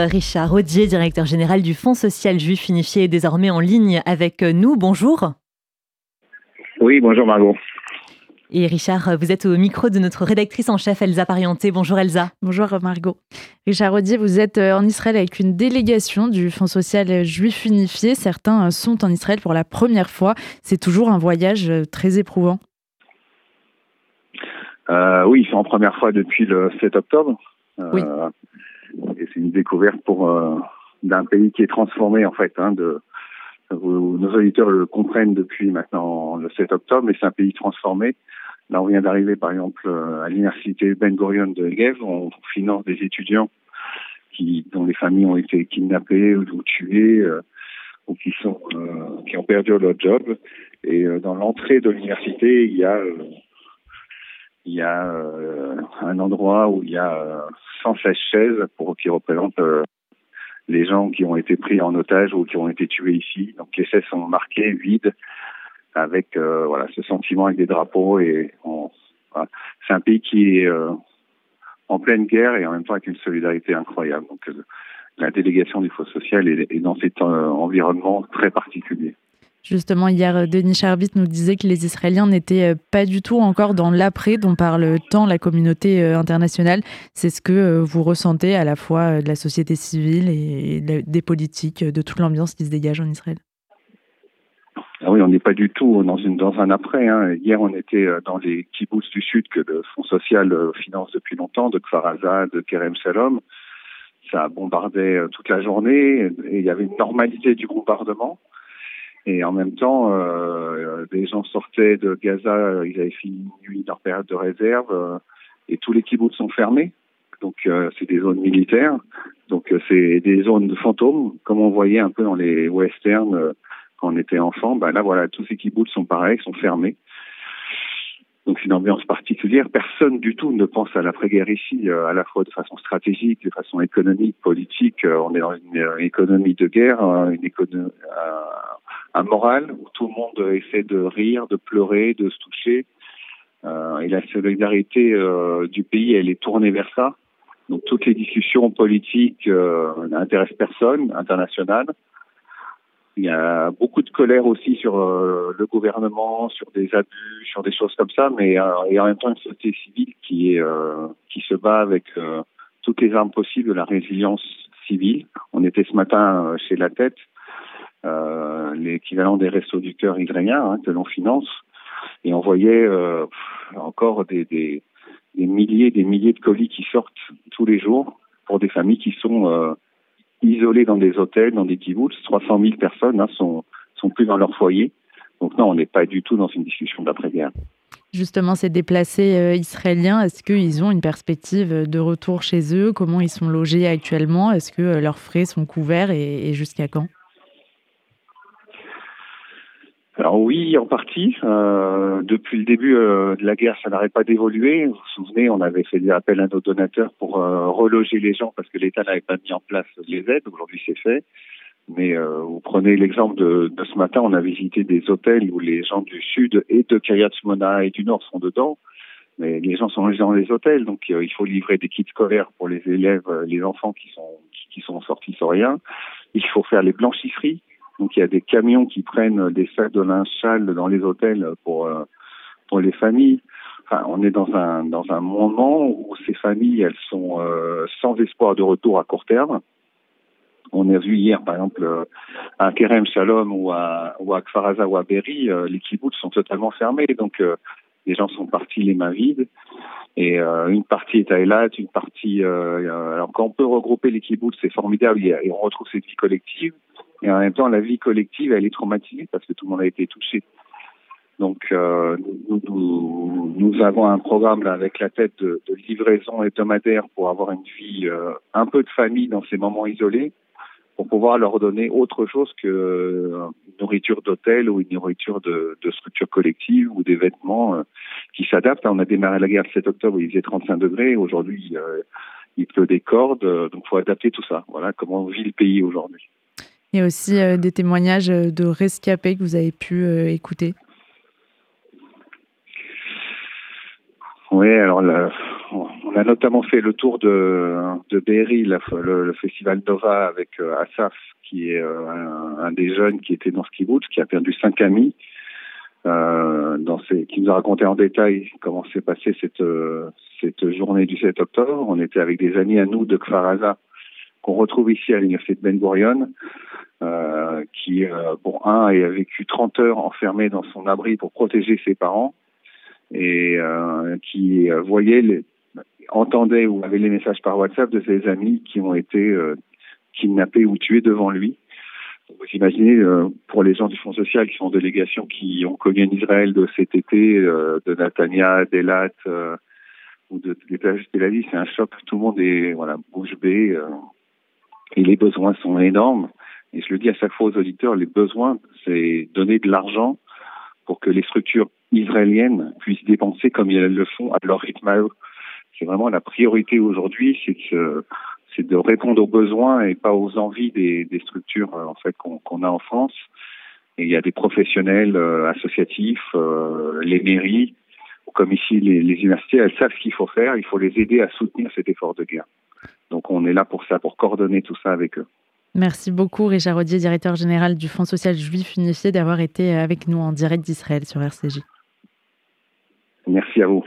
Richard Rodier, directeur général du Fonds social juif unifié, est désormais en ligne avec nous. Bonjour. Oui, bonjour Margot. Et Richard, vous êtes au micro de notre rédactrice en chef Elsa Parienté. Bonjour Elsa. Bonjour Margot. Richard Rodier, vous êtes euh, en Israël avec une délégation du Fonds social juif unifié. Certains euh, sont en Israël pour la première fois. C'est toujours un voyage euh, très éprouvant. Euh, oui, c'est en première fois depuis le 7 octobre. Oui et c'est une découverte pour euh, d'un pays qui est transformé en fait. Hein, de, nos auditeurs le comprennent depuis maintenant le 7 octobre, mais c'est un pays transformé. Là, on vient d'arriver, par exemple, euh, à l'université Ben Gurion de Negev. On finance des étudiants qui, dont les familles ont été kidnappées ou tuées, euh, ou qui sont, euh, qui ont perdu leur job. Et euh, dans l'entrée de l'université, il y a, il y a un endroit où il y a 116 chaises pour, qui représentent euh, les gens qui ont été pris en otage ou qui ont été tués ici. Donc les chaises sont marquées, vides, avec euh, voilà ce sentiment avec des drapeaux et c'est un pays qui est euh, en pleine guerre et en même temps avec une solidarité incroyable. Donc la délégation du Fonds social est dans cet environnement très particulier. Justement, hier, euh, Denis Charbit nous disait que les Israéliens n'étaient euh, pas du tout encore dans l'après dont parle tant la communauté euh, internationale. C'est ce que vous ressentez à la fois de la société civile et des politiques, de toute l'ambiance qui se dégage en Israël. Ah oui, on n'est pas du tout dans, un après. Hein. Hier, on était dans les kibbutz du Sud que le Fonds social finance depuis longtemps, de Kfar de Kerem Shalom. Ça bombardait toute la journée et il y avait une normalité du bombardement. Et en même temps, euh, des gens sortaient de Gaza, ils avaient fini leur période de réserve, euh, et tous les kibbutz sont fermés. Donc euh, c'est des zones militaires, donc euh, c'est des zones de fantômes, comme on voyait un peu dans les westerns euh, quand on était enfant. Ben là voilà, tous ces kibbutz sont pareils, sont fermés. Donc c'est une ambiance particulière. Personne du tout ne pense à l'après-guerre ici, à la fois de façon stratégique, de façon économique, politique. on est dans une économie de guerre, une économie un moral où tout le monde essaie de rire, de pleurer, de se toucher. Euh, et la solidarité euh, du pays, elle est tournée vers ça. Donc toutes les discussions politiques euh, n'intéressent personne, internationales. Il y a beaucoup de colère aussi sur euh, le gouvernement, sur des abus, sur des choses comme ça, mais euh, et en même temps une société civile qui est euh, qui se bat avec toutes les armes possibles de la résilience civile. On était ce matin chez La Tête euh, l'équivalent des restos du cœur israéliens hein, que l'on finance. Et on voyait euh, encore des, des, des, milliers des milliers de colis qui sortent tous les jours pour des familles qui sont euh, isolées dans des hôtels, dans des kibbutz. 300 000 personnes hein, sont, sont plus dans leur foyer. Donc non, on n'est pas du tout dans une discussion d'après-guerre. Justement, ces déplacés euh, israéliens, est-ce qu'ils ont une perspective de retour chez eux? Comment ils sont logés actuellement? Est-ce que leurs frais sont couverts et, et jusqu'à quand? Alors oui, en partie. Euh, depuis le début euh, de la guerre, ça n'arrête pas d'évoluer. Vous vous souvenez, on avait fait des appels à nos donateurs pour euh, reloger les gens parce que l'État n'avait pas mis en place les aides. Aujourd'hui, c'est fait. Mais euh, vous prenez l'exemple de, de, ce matin, on a visité des hôtels où les gens du sud et de Kiryat et du nord sont dedans. Mais les gens sont dans les hôtels, donc euh, il faut livrer des kits scolaires pour les élèves, euh, les enfants qui sont qui sont sortis sans rien. Il faut faire les blanchisseries donc il y a des camions qui prennent des sacs de linge sale dans les hôtels pour euh, pour les familles. Enfin, on est dans un dans un moment où ces familles elles sont euh, sans espoir de retour à court terme. On a vu hier, par exemple, euh, à Kerem Shalom ou à, ou Kfaraza ou à Berry, euh, les kibbutz sont totalement fermés. Donc, euh, les gens sont partis les mains vides. Et euh, une partie est à Elat, une partie... alors, quand on peut regrouper les kibbutz, c'est formidable et on retrouve cette vie collective. Et en même temps, la vie collective, elle est traumatisée parce que tout le monde a été touché. Donc, euh, nous, nous, nous, avons un programme là, avec la tête de, de, livraison hebdomadaire pour avoir une vie, euh, un peu de famille dans ces moments isolés, pour pouvoir leur donner autre chose que euh, nourriture d'hôtel ou une nourriture de, de structure collective ou des vêtements euh, qui s'adaptent. On a démarré la guerre le 7 octobre, il faisait 35 degrés. Aujourd'hui, euh, il pleut des cordes. Donc, faut adapter tout ça. Voilà comment vit le pays aujourd'hui. Il y a aussi euh, des témoignages de rescapés que vous avez pu euh, écouter. Oui, alors on a notamment fait le tour de, de Berry, le, festival Nova avec Asaf, qui est un, des jeunes qui était dans ce kibbutz, qui a perdu cinq amis. dans qui nous a raconté en détail comment s'est passée cette, cette journée du 7 octobre. On était avec des amis à nous de Kfaraza qu'on retrouve ici à l'université de Ben Gurion, euh, qui, euh, bon, un, a vécu 30 heures enfermé dans son abri pour protéger ses parents et euh, qui euh, voyait, les, entendait ou avait les messages par WhatsApp de ses amis qui ont été euh, kidnappés ou tués devant lui. Vous imaginez, pour les gens du Fonds social qui sont en délégation, qui ont connu en Israël de cet été, de Natania, d'Elat, ou de, de la vie, c'est un choc. Tout le monde est voilà bouche bée et les besoins sont énormes. Et je le dis à chaque fois aux auditeurs, les besoins, c'est donner de l'argent pour que les structures israéliennes puissent dépenser comme elles le font à leur rythme à eux. C'est vraiment la priorité aujourd'hui, c'est de, de répondre aux besoins et pas aux envies des, structures en fait qu'on a en France. Et il y a des professionnels euh, associatifs, euh, les mairies, comme ici les universités, elles savent ce qu'il faut faire. Il faut les aider à soutenir cet effort de guerre. Donc on est là pour ça, pour coordonner tout ça avec eux. Merci beaucoup Richard Rodier, directeur général du Fonds social juif unifié, d'avoir été avec nous en direct d'Israël sur RCJ. Merci à vous.